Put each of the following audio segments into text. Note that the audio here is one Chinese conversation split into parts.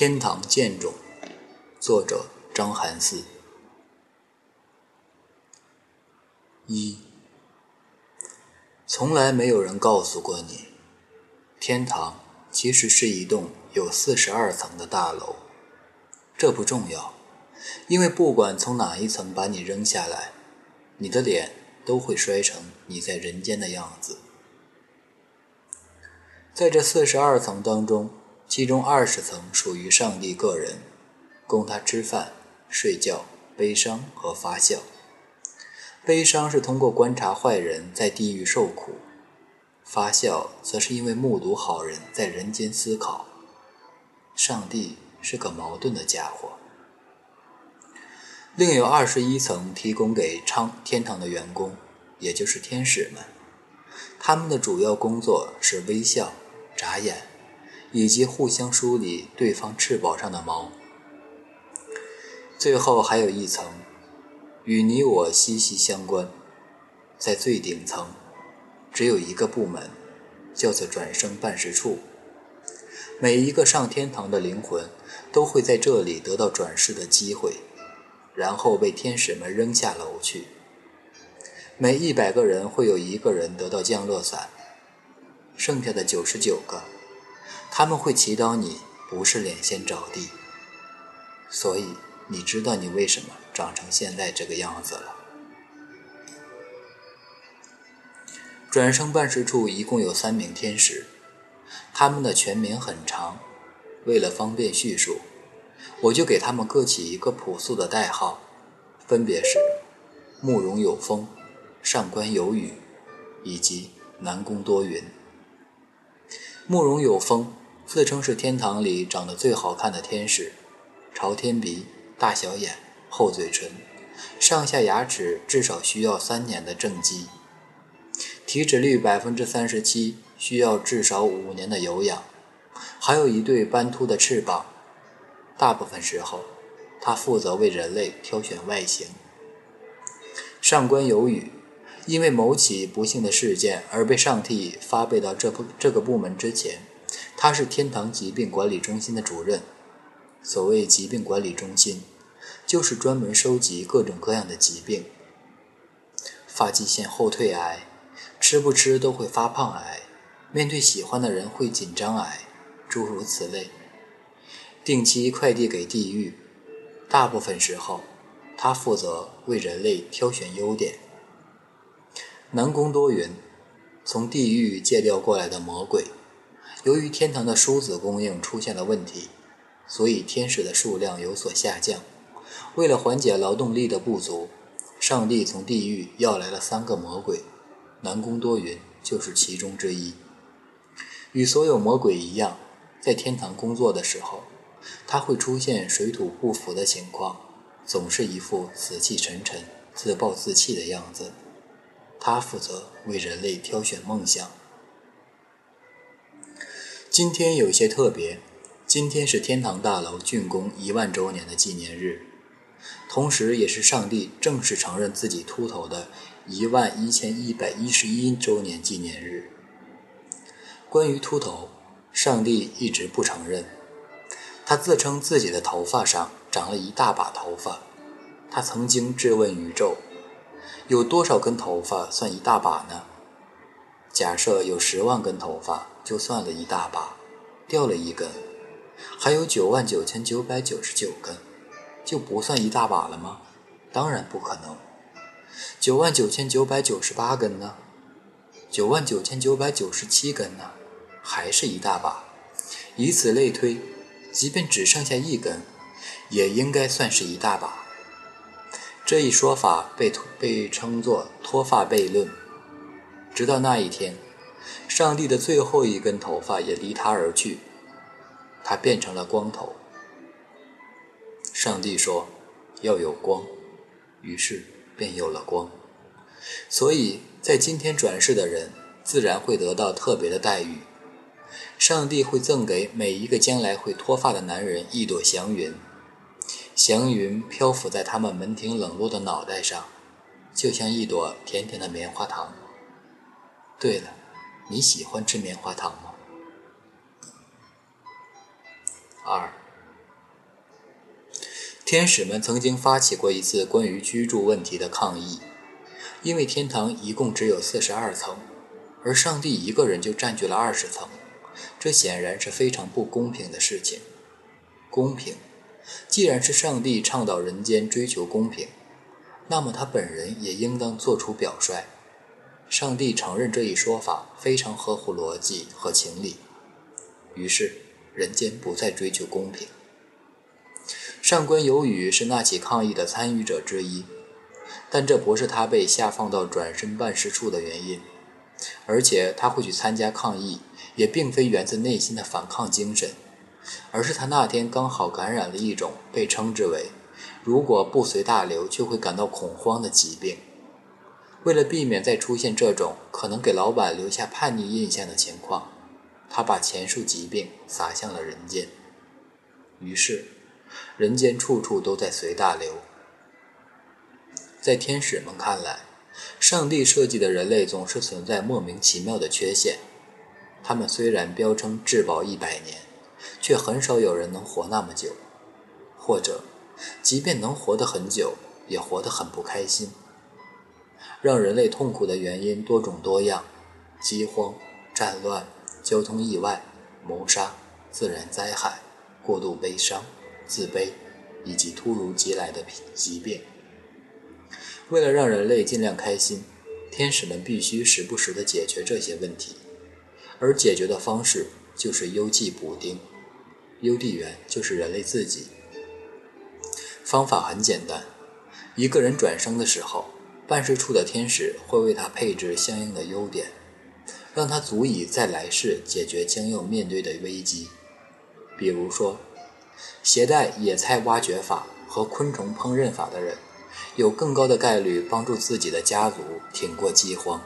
天堂剑种，作者张寒思。一，从来没有人告诉过你，天堂其实是一栋有四十二层的大楼。这不重要，因为不管从哪一层把你扔下来，你的脸都会摔成你在人间的样子。在这四十二层当中。其中二十层属于上帝个人，供他吃饭、睡觉、悲伤和发笑。悲伤是通过观察坏人在地狱受苦，发笑则是因为目睹好人在人间思考。上帝是个矛盾的家伙。另有二十一层提供给昌天堂的员工，也就是天使们，他们的主要工作是微笑、眨眼。以及互相梳理对方翅膀上的毛。最后还有一层，与你我息息相关，在最顶层，只有一个部门，叫做转生办事处。每一个上天堂的灵魂都会在这里得到转世的机会，然后被天使们扔下楼去。每一百个人会有一个人得到降落伞，剩下的九十九个。他们会祈祷你不是脸先着地，所以你知道你为什么长成现在这个样子了。转生办事处一共有三名天使，他们的全名很长，为了方便叙述，我就给他们各起一个朴素的代号，分别是慕容有风、上官有雨以及南宫多云。慕容有风。自称是天堂里长得最好看的天使，朝天鼻、大小眼、厚嘴唇，上下牙齿至少需要三年的正畸，体脂率百分之三十七，需要至少五年的有氧，还有一对斑秃的翅膀。大部分时候，他负责为人类挑选外形。上官有雨，因为某起不幸的事件而被上帝发配到这部这个部门之前。他是天堂疾病管理中心的主任。所谓疾病管理中心，就是专门收集各种各样的疾病：发际线后退癌，吃不吃都会发胖癌，面对喜欢的人会紧张癌，诸如此类。定期快递给地狱。大部分时候，他负责为人类挑选优点。南宫多云，从地狱借调过来的魔鬼。由于天堂的梳子供应出现了问题，所以天使的数量有所下降。为了缓解劳动力的不足，上帝从地狱要来了三个魔鬼，南宫多云就是其中之一。与所有魔鬼一样，在天堂工作的时候，他会出现水土不服的情况，总是一副死气沉沉、自暴自弃的样子。他负责为人类挑选梦想。今天有一些特别，今天是天堂大楼竣工一万周年的纪念日，同时也是上帝正式承认自己秃头的一万一千一百一十一周年纪念日。关于秃头，上帝一直不承认，他自称自己的头发上长了一大把头发。他曾经质问宇宙：有多少根头发算一大把呢？假设有十万根头发。就算了一大把，掉了一根，还有九万九千九百九十九根，就不算一大把了吗？当然不可能。九万九千九百九十八根呢？九万九千九百九十七根呢？还是一大把。以此类推，即便只剩下一根，也应该算是一大把。这一说法被被称作脱发悖论。直到那一天。上帝的最后一根头发也离他而去，他变成了光头。上帝说：“要有光。”于是便有了光。所以在今天转世的人，自然会得到特别的待遇。上帝会赠给每一个将来会脱发的男人一朵祥云，祥云漂浮在他们门庭冷落的脑袋上，就像一朵甜甜的棉花糖。对了。你喜欢吃棉花糖吗？二，天使们曾经发起过一次关于居住问题的抗议，因为天堂一共只有四十二层，而上帝一个人就占据了二十层，这显然是非常不公平的事情。公平，既然是上帝倡导人间追求公平，那么他本人也应当做出表率。上帝承认这一说法非常合乎逻辑和情理，于是人间不再追求公平。上官有雨是那起抗议的参与者之一，但这不是他被下放到转身办事处的原因。而且他会去参加抗议，也并非源自内心的反抗精神，而是他那天刚好感染了一种被称之为“如果不随大流就会感到恐慌”的疾病。为了避免再出现这种可能给老板留下叛逆印象的情况，他把前述疾病撒向了人间。于是。人间处处都在随大流，在天使们看来，上帝设计的人类总是存在莫名其妙的缺陷。他们虽然标称质保一百年，却很少有人能活那么久，或者，即便能活得很久，也活得很不开心。让人类痛苦的原因多种多样：饥荒、战乱、交通意外、谋杀、自然灾害、过度悲伤。自卑，以及突如其来的疾病。为了让人类尽量开心，天使们必须时不时地解决这些问题，而解决的方式就是邮寄补丁。邮递员就是人类自己。方法很简单：一个人转生的时候，办事处的天使会为他配置相应的优点，让他足以在来世解决将要面对的危机。比如说。携带野菜挖掘法和昆虫烹饪法的人，有更高的概率帮助自己的家族挺过饥荒；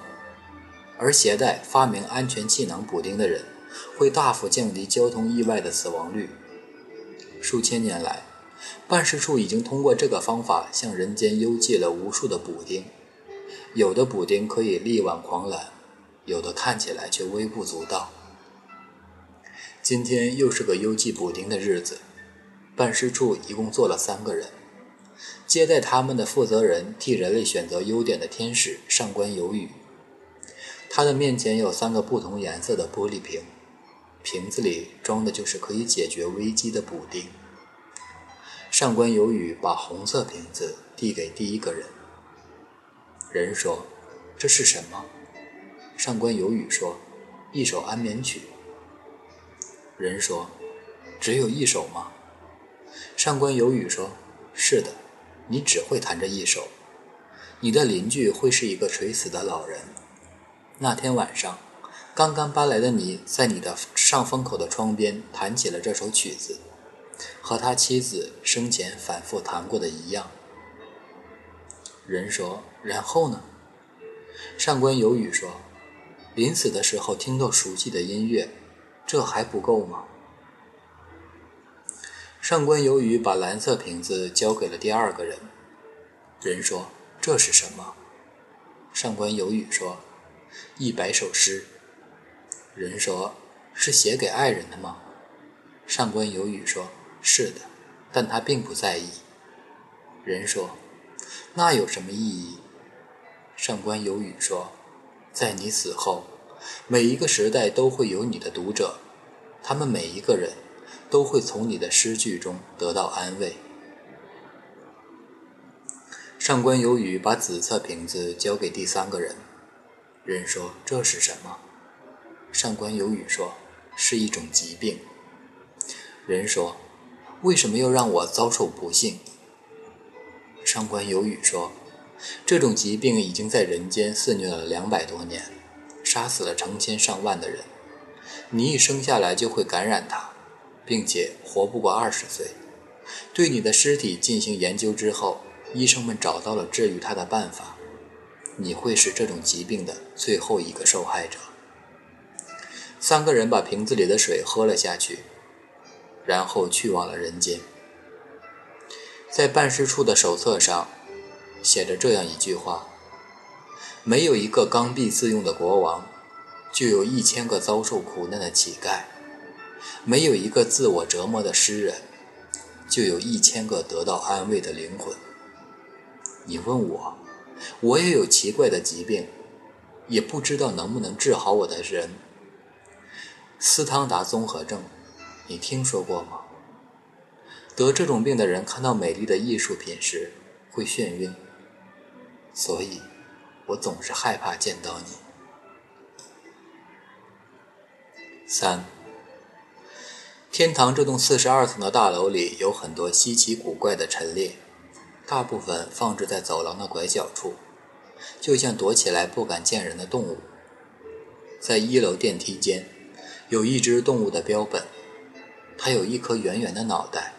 而携带发明安全气囊补丁的人，会大幅降低交通意外的死亡率。数千年来，办事处已经通过这个方法向人间邮寄了无数的补丁，有的补丁可以力挽狂澜，有的看起来却微不足道。今天又是个邮寄补丁的日子。办事处一共坐了三个人，接待他们的负责人替人类选择优点的天使上官有雨。他的面前有三个不同颜色的玻璃瓶，瓶子里装的就是可以解决危机的补丁。上官有雨把红色瓶子递给第一个人。人说：“这是什么？”上官有雨说：“一首安眠曲。”人说：“只有一首吗？”上官有雨说：“是的，你只会弹这一首。你的邻居会是一个垂死的老人。那天晚上，刚刚搬来的你在你的上风口的窗边弹起了这首曲子，和他妻子生前反复谈过的一样。”人说：“然后呢？”上官有雨说：“临死的时候听到熟悉的音乐，这还不够吗？”上官有雨把蓝色瓶子交给了第二个人。人说：“这是什么？”上官有雨说：“一百首诗。”人说：“是写给爱人的吗？”上官有雨说：“是的，但他并不在意。”人说：“那有什么意义？”上官有雨说：“在你死后，每一个时代都会有你的读者，他们每一个人。”都会从你的诗句中得到安慰。上官有雨把紫色瓶子交给第三个人，人说：“这是什么？”上官有雨说：“是一种疾病。”人说：“为什么又让我遭受不幸？”上官有雨说：“这种疾病已经在人间肆虐了两百多年，杀死了成千上万的人。你一生下来就会感染它。”并且活不过二十岁。对你的尸体进行研究之后，医生们找到了治愈它的办法。你会是这种疾病的最后一个受害者。三个人把瓶子里的水喝了下去，然后去往了人间。在办事处的手册上写着这样一句话：没有一个刚愎自用的国王，就有一千个遭受苦难的乞丐。没有一个自我折磨的诗人，就有一千个得到安慰的灵魂。你问我，我也有奇怪的疾病，也不知道能不能治好我的人。斯汤达综合症，你听说过吗？得这种病的人看到美丽的艺术品时会眩晕，所以，我总是害怕见到你。三，天堂这栋四十二层的大楼里有很多稀奇古怪的陈列，大部分放置在走廊的拐角处，就像躲起来不敢见人的动物。在一楼电梯间，有一只动物的标本，它有一颗圆圆的脑袋。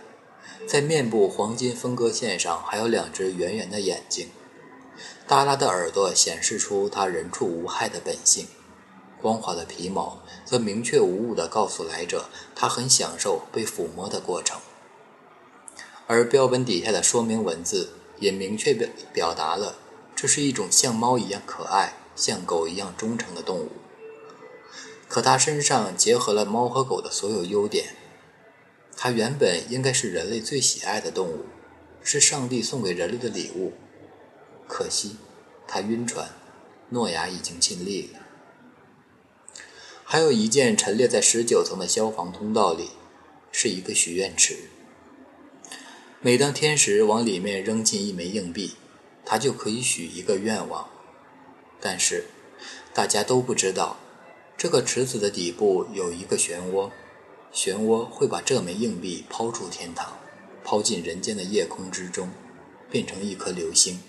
在面部黄金分割线上还有两只圆圆的眼睛，耷拉的耳朵显示出它人畜无害的本性，光滑的皮毛则明确无误地告诉来者，它很享受被抚摸的过程。而标本底下的说明文字也明确表表达了，这是一种像猫一样可爱、像狗一样忠诚的动物。可它身上结合了猫和狗的所有优点。它原本应该是人类最喜爱的动物，是上帝送给人类的礼物。可惜，它晕船，诺亚已经尽力了。还有一件陈列在十九层的消防通道里，是一个许愿池。每当天使往里面扔进一枚硬币，他就可以许一个愿望。但是，大家都不知道，这个池子的底部有一个漩涡。漩涡会把这枚硬币抛出天堂，抛进人间的夜空之中，变成一颗流星。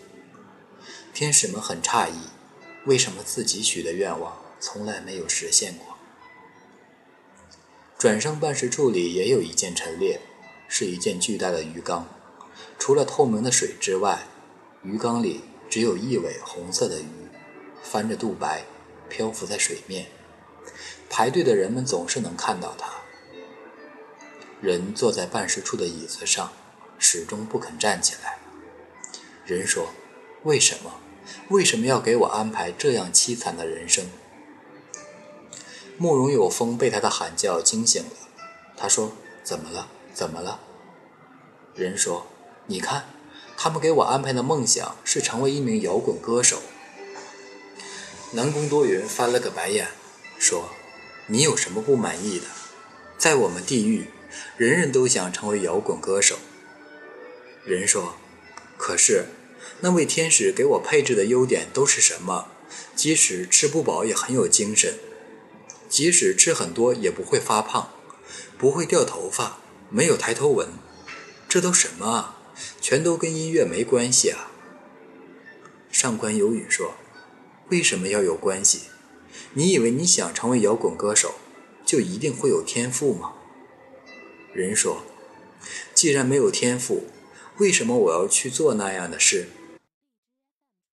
天使们很诧异，为什么自己许的愿望从来没有实现过？转生办事处里也有一件陈列，是一件巨大的鱼缸，除了透明的水之外，鱼缸里只有一尾红色的鱼，翻着肚白，漂浮在水面。排队的人们总是能看到它。人坐在办事处的椅子上，始终不肯站起来。人说：“为什么？为什么要给我安排这样凄惨的人生？”慕容有风被他的喊叫惊醒了。他说：“怎么了？怎么了？”人说：“你看，他们给我安排的梦想是成为一名摇滚歌手。”南宫多云翻了个白眼，说：“你有什么不满意的？在我们地狱。”人人都想成为摇滚歌手。人说：“可是，那位天使给我配置的优点都是什么？即使吃不饱也很有精神，即使吃很多也不会发胖，不会掉头发，没有抬头纹。这都什么啊？全都跟音乐没关系啊！”上官有雨说：“为什么要有关系？你以为你想成为摇滚歌手，就一定会有天赋吗？”人说：“既然没有天赋，为什么我要去做那样的事？”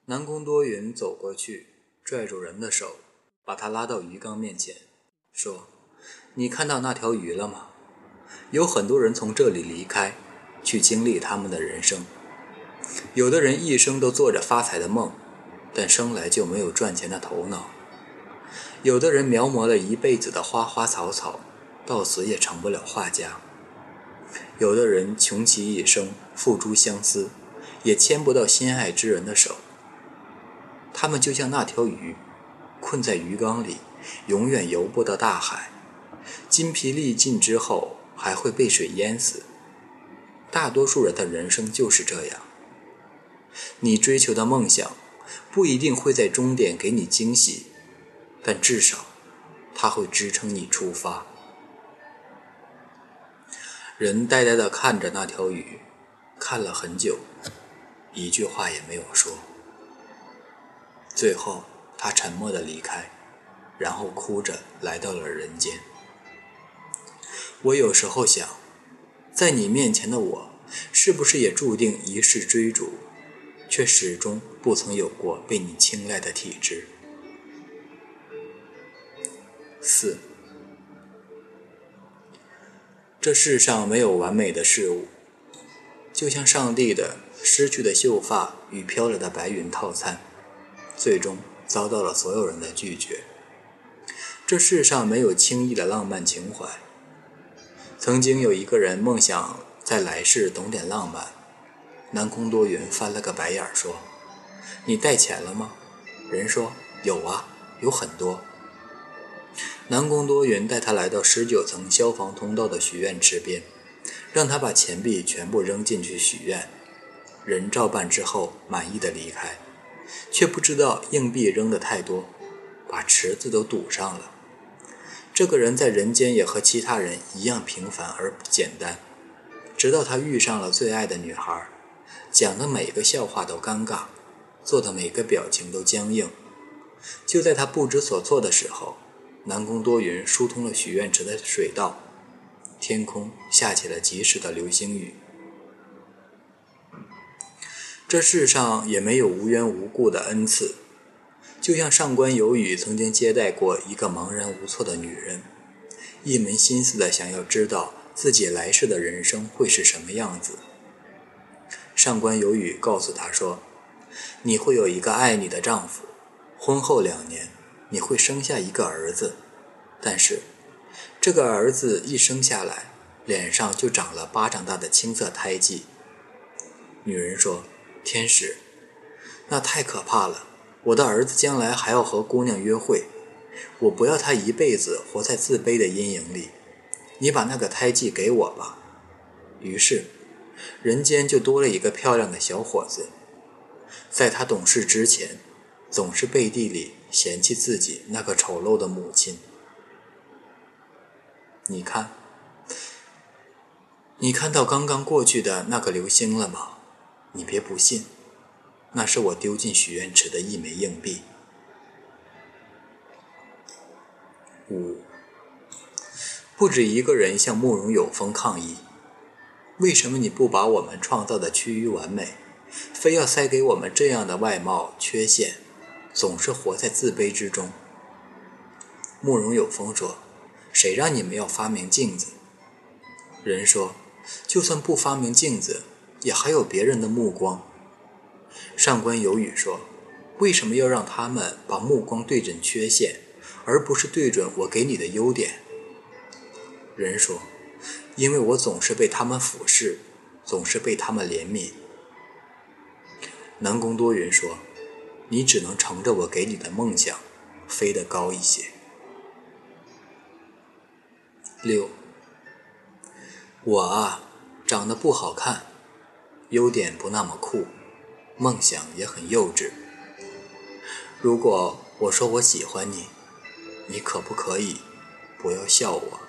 南宫多云走过去，拽住人的手，把他拉到鱼缸面前，说：“你看到那条鱼了吗？有很多人从这里离开，去经历他们的人生。有的人一生都做着发财的梦，但生来就没有赚钱的头脑；有的人描摹了一辈子的花花草草，到死也成不了画家。”有的人穷其一生，付诸相思，也牵不到心爱之人的手。他们就像那条鱼，困在鱼缸里，永远游不到大海。筋疲力尽之后，还会被水淹死。大多数人的人生就是这样。你追求的梦想，不一定会在终点给你惊喜，但至少，它会支撑你出发。人呆呆地看着那条鱼，看了很久，一句话也没有说。最后，他沉默地离开，然后哭着来到了人间。我有时候想，在你面前的我，是不是也注定一世追逐，却始终不曾有过被你青睐的体质？四。这世上没有完美的事物，就像上帝的失去的秀发与飘着的白云套餐，最终遭到了所有人的拒绝。这世上没有轻易的浪漫情怀。曾经有一个人梦想在在来世懂点浪漫。南宫多云翻了个白眼说：“你带钱了吗？”人说：“有啊，有很多。”南宫多云带他来到十九层消防通道的许愿池边，让他把钱币全部扔进去许愿。人照办之后，满意的离开，却不知道硬币扔得太多，把池子都堵上了。这个人在人间也和其他人一样平凡而不简单，直到他遇上了最爱的女孩。讲的每个笑话都尴尬，做的每个表情都僵硬。就在他不知所措的时候，南宫多云疏通了许愿池的水道，天空下起了及时的流星雨。这世上也没有无缘无故的恩赐，就像上官有雨曾经接待过一个茫然无措的女人，一门心思的想要知道自己来世的人生会是什么样子。上官有雨告诉他说：“你会有一个爱你的丈夫，婚后两年你会生下一个儿子，但是这个儿子一生下来脸上就长了巴掌大的青色胎记。”女人说：“天使，那太可怕了！我的儿子将来还要和姑娘约会，我不要他一辈子活在自卑的阴影里。你把那个胎记给我吧。”于是。人间就多了一个漂亮的小伙子，在他懂事之前，总是背地里嫌弃自己那个丑陋的母亲。你看，你看到刚刚过去的那个流星了吗？你别不信，那是我丢进许愿池的一枚硬币。五，不止一个人向慕容有风抗议。为什么你不把我们创造的趋于完美，非要塞给我们这样的外貌缺陷，总是活在自卑之中？慕容有风说：“谁让你们要发明镜子？”人说：“就算不发明镜子，也还有别人的目光。”上官有雨说：“为什么要让他们把目光对准缺陷，而不是对准我给你的优点？”人说。因为我总是被他们俯视，总是被他们怜悯。南宫多云说：“你只能乘着我给你的梦想，飞得高一些。”六，我啊，长得不好看，优点不那么酷，梦想也很幼稚。如果我说我喜欢你，你可不可以不要笑我？